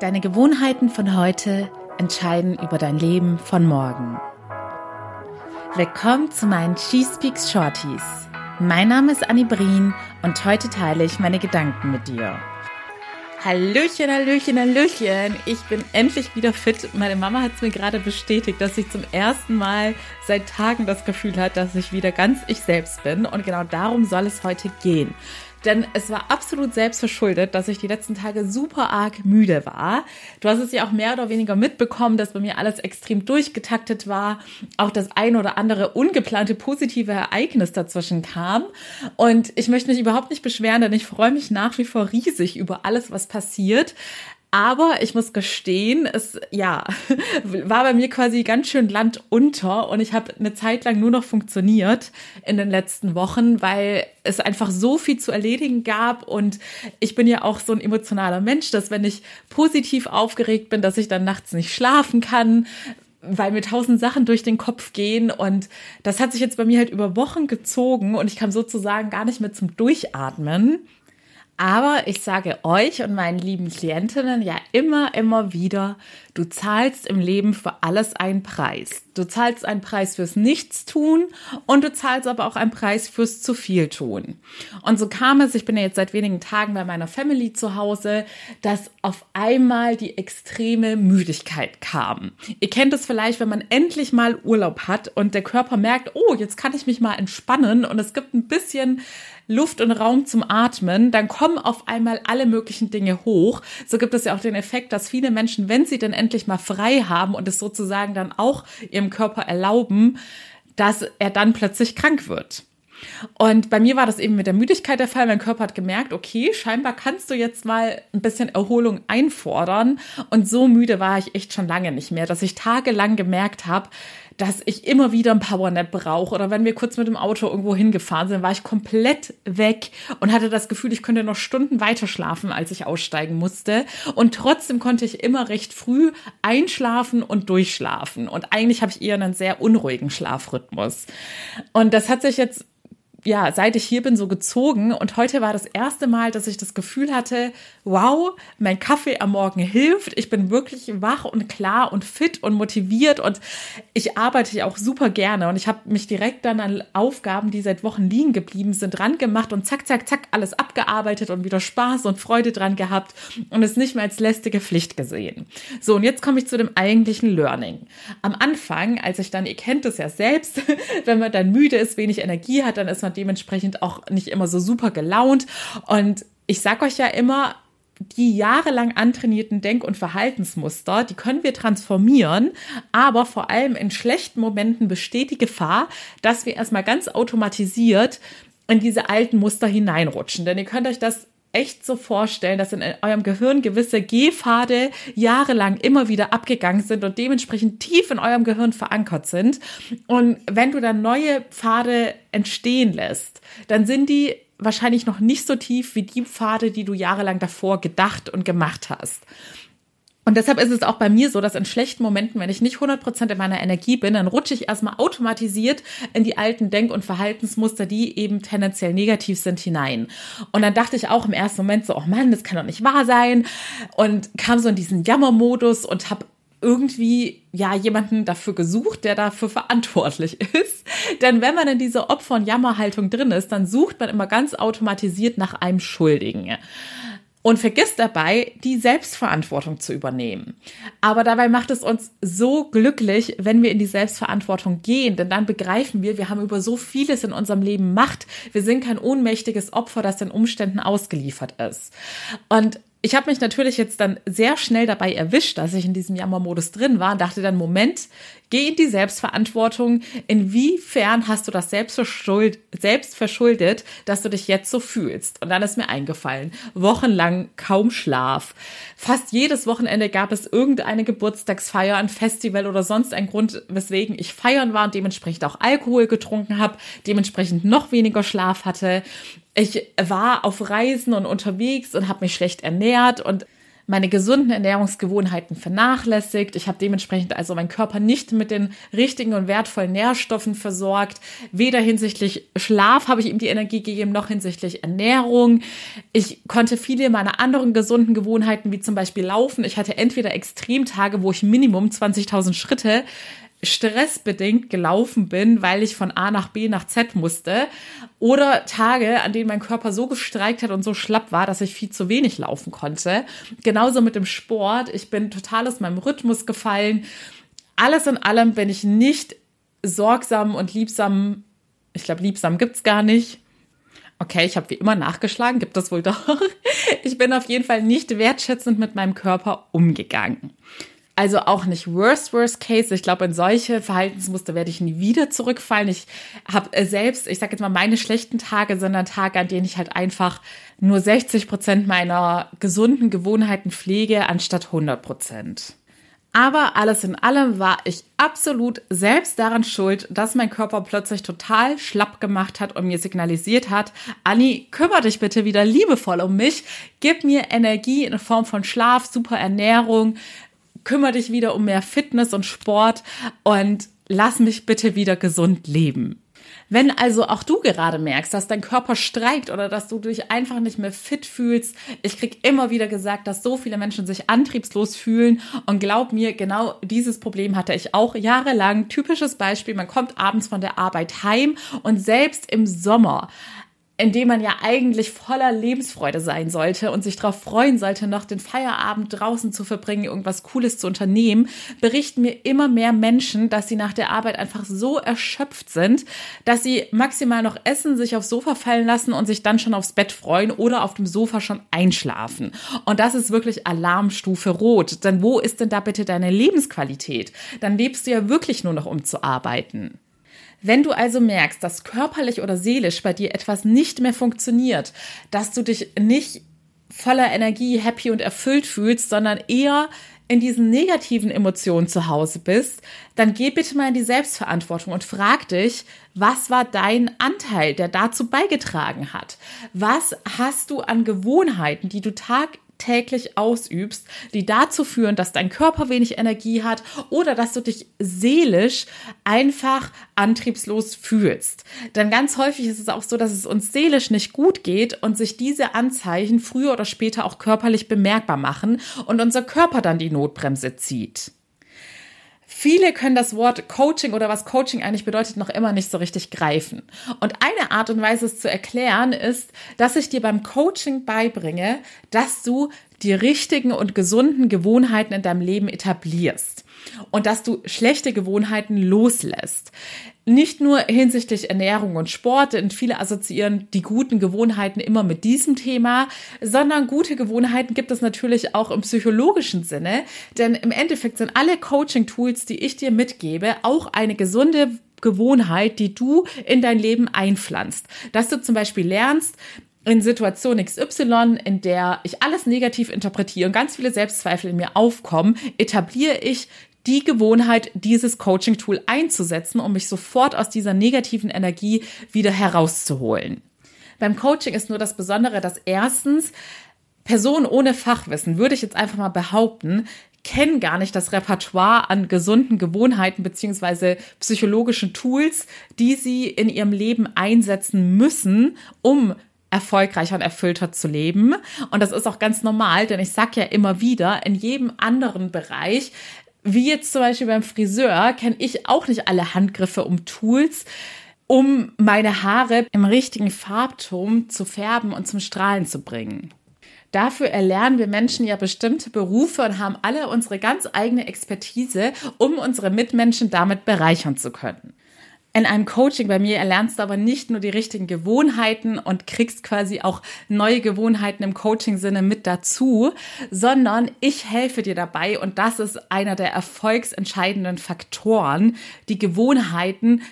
Deine Gewohnheiten von heute entscheiden über dein Leben von morgen. Willkommen zu meinen She Speaks Shorties. Mein Name ist Annie Brien und heute teile ich meine Gedanken mit dir. Hallöchen, Hallöchen, Hallöchen. Ich bin endlich wieder fit. Meine Mama hat es mir gerade bestätigt, dass ich zum ersten Mal seit Tagen das Gefühl hat, dass ich wieder ganz ich selbst bin. Und genau darum soll es heute gehen. Denn es war absolut selbstverschuldet, dass ich die letzten Tage super arg müde war. Du hast es ja auch mehr oder weniger mitbekommen, dass bei mir alles extrem durchgetaktet war. Auch das ein oder andere ungeplante positive Ereignis dazwischen kam. Und ich möchte mich überhaupt nicht beschweren, denn ich freue mich nach wie vor riesig über alles, was passiert. Aber ich muss gestehen, es ja war bei mir quasi ganz schön Land unter und ich habe eine Zeit lang nur noch funktioniert in den letzten Wochen, weil es einfach so viel zu erledigen gab und ich bin ja auch so ein emotionaler Mensch, dass wenn ich positiv aufgeregt bin, dass ich dann nachts nicht schlafen kann, weil mir tausend Sachen durch den Kopf gehen und das hat sich jetzt bei mir halt über Wochen gezogen und ich kam sozusagen gar nicht mehr zum Durchatmen. Aber ich sage euch und meinen lieben Klientinnen ja immer, immer wieder, du zahlst im Leben für alles einen Preis. Du zahlst einen Preis fürs Nichtstun und du zahlst aber auch einen Preis fürs zu viel tun. Und so kam es, ich bin ja jetzt seit wenigen Tagen bei meiner Family zu Hause, dass auf einmal die extreme Müdigkeit kam. Ihr kennt es vielleicht, wenn man endlich mal Urlaub hat und der Körper merkt, oh, jetzt kann ich mich mal entspannen und es gibt ein bisschen Luft und Raum zum Atmen, dann kommen auf einmal alle möglichen Dinge hoch. So gibt es ja auch den Effekt, dass viele Menschen, wenn sie denn endlich mal frei haben und es sozusagen dann auch ihrem Körper erlauben, dass er dann plötzlich krank wird. Und bei mir war das eben mit der Müdigkeit der Fall. Mein Körper hat gemerkt, okay, scheinbar kannst du jetzt mal ein bisschen Erholung einfordern. Und so müde war ich echt schon lange nicht mehr, dass ich tagelang gemerkt habe, dass ich immer wieder ein Powernap brauche oder wenn wir kurz mit dem Auto irgendwo hingefahren sind, war ich komplett weg und hatte das Gefühl, ich könnte noch Stunden weiter schlafen, als ich aussteigen musste. Und trotzdem konnte ich immer recht früh einschlafen und durchschlafen. Und eigentlich habe ich eher einen sehr unruhigen Schlafrhythmus. Und das hat sich jetzt ja, seit ich hier bin, so gezogen. Und heute war das erste Mal, dass ich das Gefühl hatte, wow, mein Kaffee am Morgen hilft. Ich bin wirklich wach und klar und fit und motiviert und ich arbeite auch super gerne. Und ich habe mich direkt dann an Aufgaben, die seit Wochen liegen geblieben sind, dran gemacht und zack, zack, zack, alles abgearbeitet und wieder Spaß und Freude dran gehabt und es nicht mehr als lästige Pflicht gesehen. So, und jetzt komme ich zu dem eigentlichen Learning. Am Anfang, als ich dann, ihr kennt es ja selbst, wenn man dann müde ist, wenig Energie hat, dann ist man man dementsprechend auch nicht immer so super gelaunt. Und ich sag euch ja immer, die jahrelang antrainierten Denk- und Verhaltensmuster, die können wir transformieren, aber vor allem in schlechten Momenten besteht die Gefahr, dass wir erstmal ganz automatisiert in diese alten Muster hineinrutschen. Denn ihr könnt euch das echt so vorstellen, dass in eurem Gehirn gewisse Gehpfade jahrelang immer wieder abgegangen sind und dementsprechend tief in eurem Gehirn verankert sind. Und wenn du dann neue Pfade entstehen lässt, dann sind die wahrscheinlich noch nicht so tief wie die Pfade, die du jahrelang davor gedacht und gemacht hast. Und deshalb ist es auch bei mir so, dass in schlechten Momenten, wenn ich nicht 100% in meiner Energie bin, dann rutsche ich erstmal automatisiert in die alten Denk- und Verhaltensmuster, die eben tendenziell negativ sind, hinein. Und dann dachte ich auch im ersten Moment so, oh Mann, das kann doch nicht wahr sein. Und kam so in diesen Jammermodus und habe irgendwie ja jemanden dafür gesucht, der dafür verantwortlich ist. Denn wenn man in dieser Opfer- und Jammerhaltung drin ist, dann sucht man immer ganz automatisiert nach einem Schuldigen und vergisst dabei, die Selbstverantwortung zu übernehmen. Aber dabei macht es uns so glücklich, wenn wir in die Selbstverantwortung gehen, denn dann begreifen wir, wir haben über so vieles in unserem Leben Macht. Wir sind kein ohnmächtiges Opfer, das den Umständen ausgeliefert ist. Und ich habe mich natürlich jetzt dann sehr schnell dabei erwischt, dass ich in diesem Jammermodus drin war und dachte dann, Moment, geh in die Selbstverantwortung. Inwiefern hast du das selbst, selbst verschuldet, dass du dich jetzt so fühlst? Und dann ist mir eingefallen, wochenlang kaum Schlaf. Fast jedes Wochenende gab es irgendeine Geburtstagsfeier, ein Festival oder sonst ein Grund, weswegen ich feiern war und dementsprechend auch Alkohol getrunken habe, dementsprechend noch weniger Schlaf hatte ich war auf Reisen und unterwegs und habe mich schlecht ernährt und meine gesunden Ernährungsgewohnheiten vernachlässigt. Ich habe dementsprechend also meinen Körper nicht mit den richtigen und wertvollen Nährstoffen versorgt. Weder hinsichtlich Schlaf habe ich ihm die Energie gegeben, noch hinsichtlich Ernährung. Ich konnte viele meiner anderen gesunden Gewohnheiten, wie zum Beispiel Laufen, ich hatte entweder Extremtage, wo ich Minimum 20.000 Schritte stressbedingt gelaufen bin, weil ich von A nach B nach Z musste. Oder Tage, an denen mein Körper so gestreikt hat und so schlapp war, dass ich viel zu wenig laufen konnte. Genauso mit dem Sport. Ich bin total aus meinem Rhythmus gefallen. Alles in allem bin ich nicht sorgsam und liebsam. Ich glaube, liebsam gibt's gar nicht. Okay, ich habe wie immer nachgeschlagen, gibt das wohl doch. Ich bin auf jeden Fall nicht wertschätzend mit meinem Körper umgegangen. Also auch nicht worst, worst case. Ich glaube, in solche Verhaltensmuster werde ich nie wieder zurückfallen. Ich habe äh, selbst, ich sage jetzt mal, meine schlechten Tage sind dann Tage, an denen ich halt einfach nur 60 Prozent meiner gesunden Gewohnheiten pflege, anstatt 100 Prozent. Aber alles in allem war ich absolut selbst daran schuld, dass mein Körper plötzlich total schlapp gemacht hat und mir signalisiert hat, Anni, kümmere dich bitte wieder liebevoll um mich, gib mir Energie in Form von Schlaf, super Ernährung, kümmere dich wieder um mehr Fitness und Sport und lass mich bitte wieder gesund leben. Wenn also auch du gerade merkst, dass dein Körper streikt oder dass du dich einfach nicht mehr fit fühlst, ich krieg immer wieder gesagt, dass so viele Menschen sich antriebslos fühlen und glaub mir, genau dieses Problem hatte ich auch jahrelang. Typisches Beispiel, man kommt abends von der Arbeit heim und selbst im Sommer in dem man ja eigentlich voller Lebensfreude sein sollte und sich darauf freuen sollte, noch den Feierabend draußen zu verbringen, irgendwas Cooles zu unternehmen, berichten mir immer mehr Menschen, dass sie nach der Arbeit einfach so erschöpft sind, dass sie maximal noch essen, sich aufs Sofa fallen lassen und sich dann schon aufs Bett freuen oder auf dem Sofa schon einschlafen. Und das ist wirklich Alarmstufe rot. Denn wo ist denn da bitte deine Lebensqualität? Dann lebst du ja wirklich nur noch um zu arbeiten. Wenn du also merkst, dass körperlich oder seelisch bei dir etwas nicht mehr funktioniert, dass du dich nicht voller Energie, happy und erfüllt fühlst, sondern eher in diesen negativen Emotionen zu Hause bist, dann geh bitte mal in die Selbstverantwortung und frag dich, was war dein Anteil, der dazu beigetragen hat? Was hast du an Gewohnheiten, die du Tag täglich ausübst, die dazu führen, dass dein Körper wenig Energie hat oder dass du dich seelisch einfach antriebslos fühlst. Denn ganz häufig ist es auch so, dass es uns seelisch nicht gut geht und sich diese Anzeichen früher oder später auch körperlich bemerkbar machen und unser Körper dann die Notbremse zieht. Viele können das Wort Coaching oder was Coaching eigentlich bedeutet noch immer nicht so richtig greifen. Und eine Art und Weise, es zu erklären, ist, dass ich dir beim Coaching beibringe, dass du die richtigen und gesunden Gewohnheiten in deinem Leben etablierst und dass du schlechte Gewohnheiten loslässt. Nicht nur hinsichtlich Ernährung und Sport, denn viele assoziieren die guten Gewohnheiten immer mit diesem Thema, sondern gute Gewohnheiten gibt es natürlich auch im psychologischen Sinne, denn im Endeffekt sind alle Coaching-Tools, die ich dir mitgebe, auch eine gesunde Gewohnheit, die du in dein Leben einpflanzt. Dass du zum Beispiel lernst, in Situation XY, in der ich alles negativ interpretiere und ganz viele Selbstzweifel in mir aufkommen, etabliere ich die Gewohnheit, dieses Coaching-Tool einzusetzen, um mich sofort aus dieser negativen Energie wieder herauszuholen. Beim Coaching ist nur das Besondere, dass erstens Personen ohne Fachwissen, würde ich jetzt einfach mal behaupten, kennen gar nicht das Repertoire an gesunden Gewohnheiten beziehungsweise psychologischen Tools, die sie in ihrem Leben einsetzen müssen, um erfolgreicher und erfüllter zu leben. Und das ist auch ganz normal, denn ich sage ja immer wieder, in jedem anderen Bereich, wie jetzt zum Beispiel beim Friseur, kenne ich auch nicht alle Handgriffe um Tools, um meine Haare im richtigen Farbton zu färben und zum Strahlen zu bringen. Dafür erlernen wir Menschen ja bestimmte Berufe und haben alle unsere ganz eigene Expertise, um unsere Mitmenschen damit bereichern zu können in einem Coaching bei mir erlernst du aber nicht nur die richtigen Gewohnheiten und kriegst quasi auch neue Gewohnheiten im Coaching-Sinne mit dazu, sondern ich helfe dir dabei und das ist einer der erfolgsentscheidenden Faktoren, die Gewohnheiten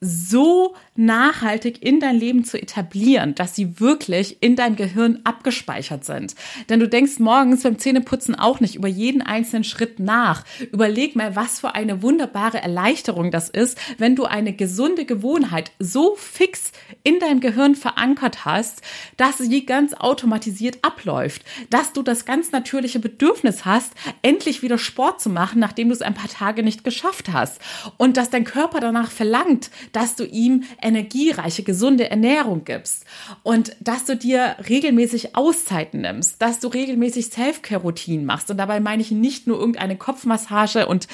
so nachhaltig in dein Leben zu etablieren, dass sie wirklich in deinem Gehirn abgespeichert sind. Denn du denkst morgens beim Zähneputzen auch nicht über jeden einzelnen Schritt nach. Überleg mal, was für eine wunderbare Erleichterung das ist, wenn du eine gesunde Gewohnheit so fix in deinem Gehirn verankert hast, dass sie ganz automatisiert abläuft, dass du das ganz natürliche Bedürfnis hast, endlich wieder Sport zu machen, nachdem du es ein paar Tage nicht geschafft hast und dass dein Körper danach verlangt, dass du ihm energiereiche, gesunde Ernährung gibst und dass du dir regelmäßig Auszeiten nimmst, dass du regelmäßig Self-Care-Routinen machst. Und dabei meine ich nicht nur irgendeine Kopfmassage und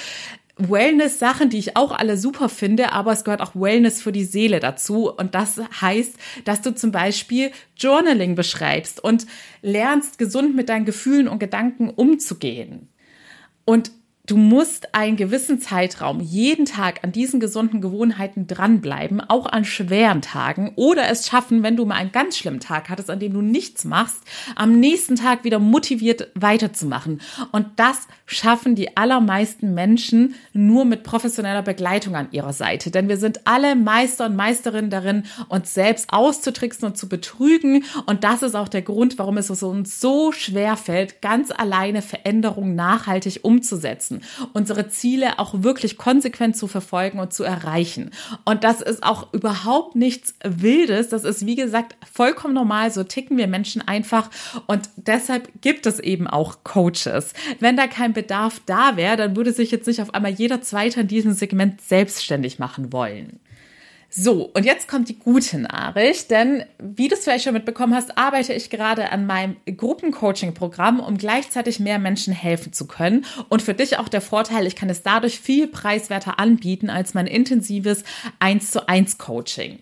Wellness-Sachen, die ich auch alle super finde, aber es gehört auch Wellness für die Seele dazu. Und das heißt, dass du zum Beispiel Journaling beschreibst und lernst, gesund mit deinen Gefühlen und Gedanken umzugehen. Und Du musst einen gewissen Zeitraum jeden Tag an diesen gesunden Gewohnheiten dranbleiben, auch an schweren Tagen oder es schaffen, wenn du mal einen ganz schlimmen Tag hattest, an dem du nichts machst, am nächsten Tag wieder motiviert weiterzumachen. Und das schaffen die allermeisten Menschen nur mit professioneller Begleitung an ihrer Seite. Denn wir sind alle Meister und Meisterinnen darin, uns selbst auszutricksen und zu betrügen. Und das ist auch der Grund, warum es uns so schwer fällt, ganz alleine Veränderungen nachhaltig umzusetzen setzen, unsere Ziele auch wirklich konsequent zu verfolgen und zu erreichen. Und das ist auch überhaupt nichts Wildes. Das ist, wie gesagt, vollkommen normal. So ticken wir Menschen einfach. Und deshalb gibt es eben auch Coaches. Wenn da kein Bedarf da wäre, dann würde sich jetzt nicht auf einmal jeder Zweite in diesem Segment selbstständig machen wollen. So, und jetzt kommt die gute Nachricht, denn wie du es vielleicht schon mitbekommen hast, arbeite ich gerade an meinem Gruppencoaching-Programm, um gleichzeitig mehr Menschen helfen zu können. Und für dich auch der Vorteil, ich kann es dadurch viel preiswerter anbieten als mein intensives 1 zu 1 Coaching.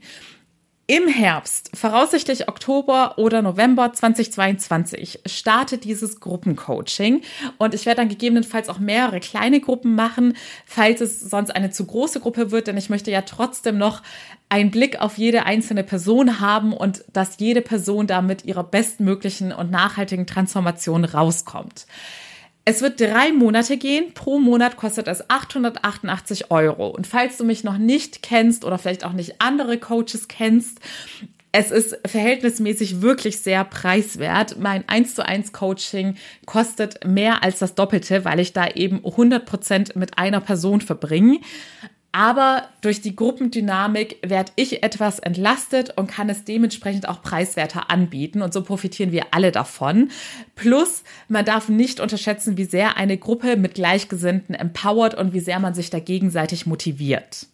Im Herbst, voraussichtlich Oktober oder November 2022, startet dieses Gruppencoaching und ich werde dann gegebenenfalls auch mehrere kleine Gruppen machen, falls es sonst eine zu große Gruppe wird, denn ich möchte ja trotzdem noch einen Blick auf jede einzelne Person haben und dass jede Person da mit ihrer bestmöglichen und nachhaltigen Transformation rauskommt. Es wird drei Monate gehen. Pro Monat kostet es 888 Euro. Und falls du mich noch nicht kennst oder vielleicht auch nicht andere Coaches kennst, es ist verhältnismäßig wirklich sehr preiswert. Mein 1 zu 1 Coaching kostet mehr als das Doppelte, weil ich da eben 100 Prozent mit einer Person verbringe. Aber durch die Gruppendynamik werde ich etwas entlastet und kann es dementsprechend auch preiswerter anbieten. Und so profitieren wir alle davon. Plus, man darf nicht unterschätzen, wie sehr eine Gruppe mit Gleichgesinnten empowert und wie sehr man sich da gegenseitig motiviert.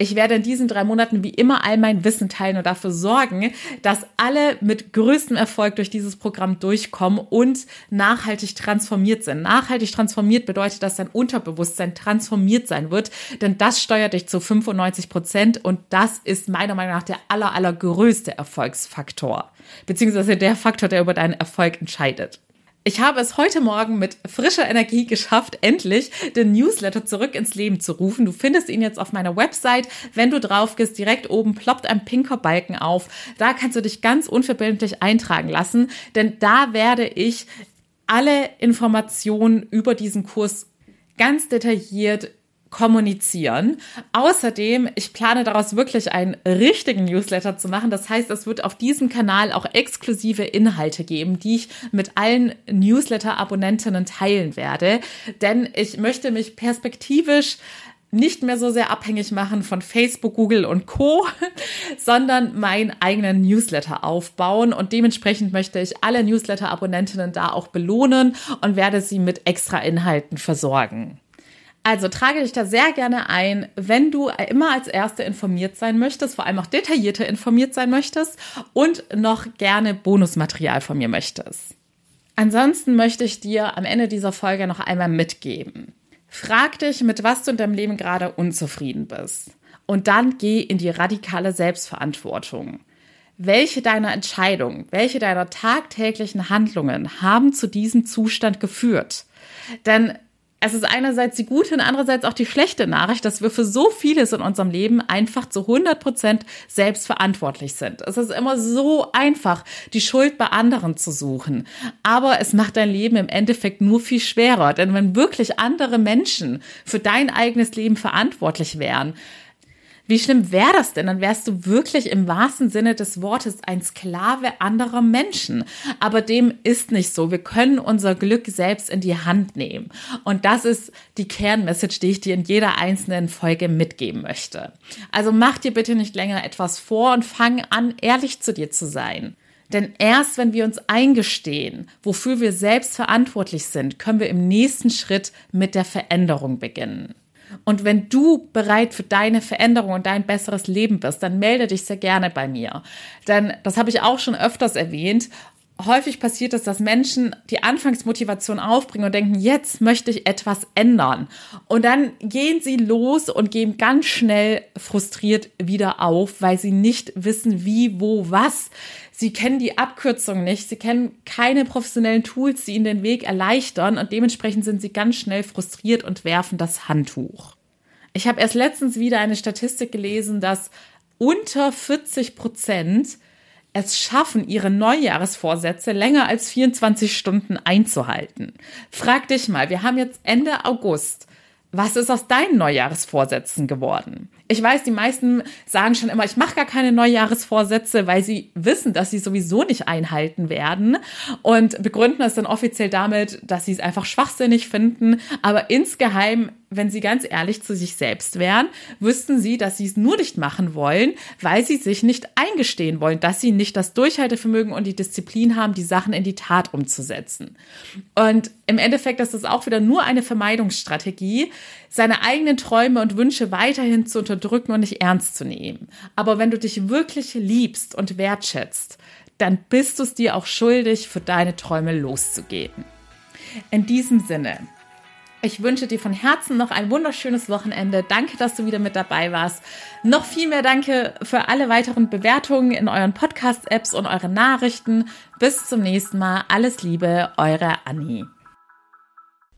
Ich werde in diesen drei Monaten wie immer all mein Wissen teilen und dafür sorgen, dass alle mit größtem Erfolg durch dieses Programm durchkommen und nachhaltig transformiert sind. Nachhaltig transformiert bedeutet, dass dein Unterbewusstsein transformiert sein wird, denn das steuert dich zu 95 Prozent und das ist meiner Meinung nach der aller, allergrößte Erfolgsfaktor, beziehungsweise der Faktor, der über deinen Erfolg entscheidet. Ich habe es heute Morgen mit frischer Energie geschafft, endlich den Newsletter zurück ins Leben zu rufen. Du findest ihn jetzt auf meiner Website. Wenn du drauf gehst, direkt oben ploppt ein pinker Balken auf. Da kannst du dich ganz unverbindlich eintragen lassen, denn da werde ich alle Informationen über diesen Kurs ganz detailliert kommunizieren. Außerdem, ich plane daraus wirklich einen richtigen Newsletter zu machen. Das heißt, es wird auf diesem Kanal auch exklusive Inhalte geben, die ich mit allen Newsletter-Abonnentinnen teilen werde. Denn ich möchte mich perspektivisch nicht mehr so sehr abhängig machen von Facebook, Google und Co., sondern meinen eigenen Newsletter aufbauen. Und dementsprechend möchte ich alle Newsletter-Abonnentinnen da auch belohnen und werde sie mit extra Inhalten versorgen. Also trage dich da sehr gerne ein, wenn du immer als Erste informiert sein möchtest, vor allem auch detaillierter informiert sein möchtest und noch gerne Bonusmaterial von mir möchtest. Ansonsten möchte ich dir am Ende dieser Folge noch einmal mitgeben. Frag dich, mit was du in deinem Leben gerade unzufrieden bist. Und dann geh in die radikale Selbstverantwortung. Welche deiner Entscheidungen, welche deiner tagtäglichen Handlungen haben zu diesem Zustand geführt? Denn es ist einerseits die gute und andererseits auch die schlechte Nachricht, dass wir für so vieles in unserem Leben einfach zu 100 Prozent selbst verantwortlich sind. Es ist immer so einfach, die Schuld bei anderen zu suchen. Aber es macht dein Leben im Endeffekt nur viel schwerer. Denn wenn wirklich andere Menschen für dein eigenes Leben verantwortlich wären, Wie schlimm wäre das denn? Dann wärst du wirklich im wahrsten Sinne des Wortes ein Sklave anderer Menschen. Aber dem ist nicht so. Wir können unser Glück selbst in die Hand nehmen. Und das ist die Kernmessage, die ich dir in jeder einzelnen Folge mitgeben möchte. Also mach dir bitte nicht länger etwas vor und fang an, ehrlich zu dir zu sein. Denn erst wenn wir uns eingestehen, wofür wir selbst verantwortlich sind, können wir im nächsten Schritt mit der Veränderung beginnen. Und wenn du bereit für deine Veränderung und dein besseres Leben bist, dann melde dich sehr gerne bei mir. Denn das habe ich auch schon öfters erwähnt häufig passiert es, dass Menschen die Anfangsmotivation aufbringen und denken, jetzt möchte ich etwas ändern. Und dann gehen sie los und gehen ganz schnell frustriert wieder auf, weil sie nicht wissen, wie, wo, was. Sie kennen die Abkürzung nicht. Sie kennen keine professionellen Tools, die ihnen den Weg erleichtern. Und dementsprechend sind sie ganz schnell frustriert und werfen das Handtuch. Ich habe erst letztens wieder eine Statistik gelesen, dass unter 40 Prozent es schaffen, ihre Neujahresvorsätze länger als 24 Stunden einzuhalten. Frag dich mal, wir haben jetzt Ende August. Was ist aus deinen Neujahresvorsätzen geworden? Ich weiß, die meisten sagen schon immer, ich mache gar keine Neujahresvorsätze, weil sie wissen, dass sie sowieso nicht einhalten werden und begründen es dann offiziell damit, dass sie es einfach schwachsinnig finden. Aber insgeheim wenn sie ganz ehrlich zu sich selbst wären, wüssten sie, dass sie es nur nicht machen wollen, weil sie sich nicht eingestehen wollen, dass sie nicht das Durchhaltevermögen und die Disziplin haben, die Sachen in die Tat umzusetzen. Und im Endeffekt ist das auch wieder nur eine Vermeidungsstrategie, seine eigenen Träume und Wünsche weiterhin zu unterdrücken und nicht ernst zu nehmen. Aber wenn du dich wirklich liebst und wertschätzt, dann bist du es dir auch schuldig, für deine Träume loszugehen. In diesem Sinne, ich wünsche dir von Herzen noch ein wunderschönes Wochenende. Danke, dass du wieder mit dabei warst. Noch viel mehr Danke für alle weiteren Bewertungen in euren Podcast-Apps und eure Nachrichten. Bis zum nächsten Mal. Alles Liebe, eure Annie.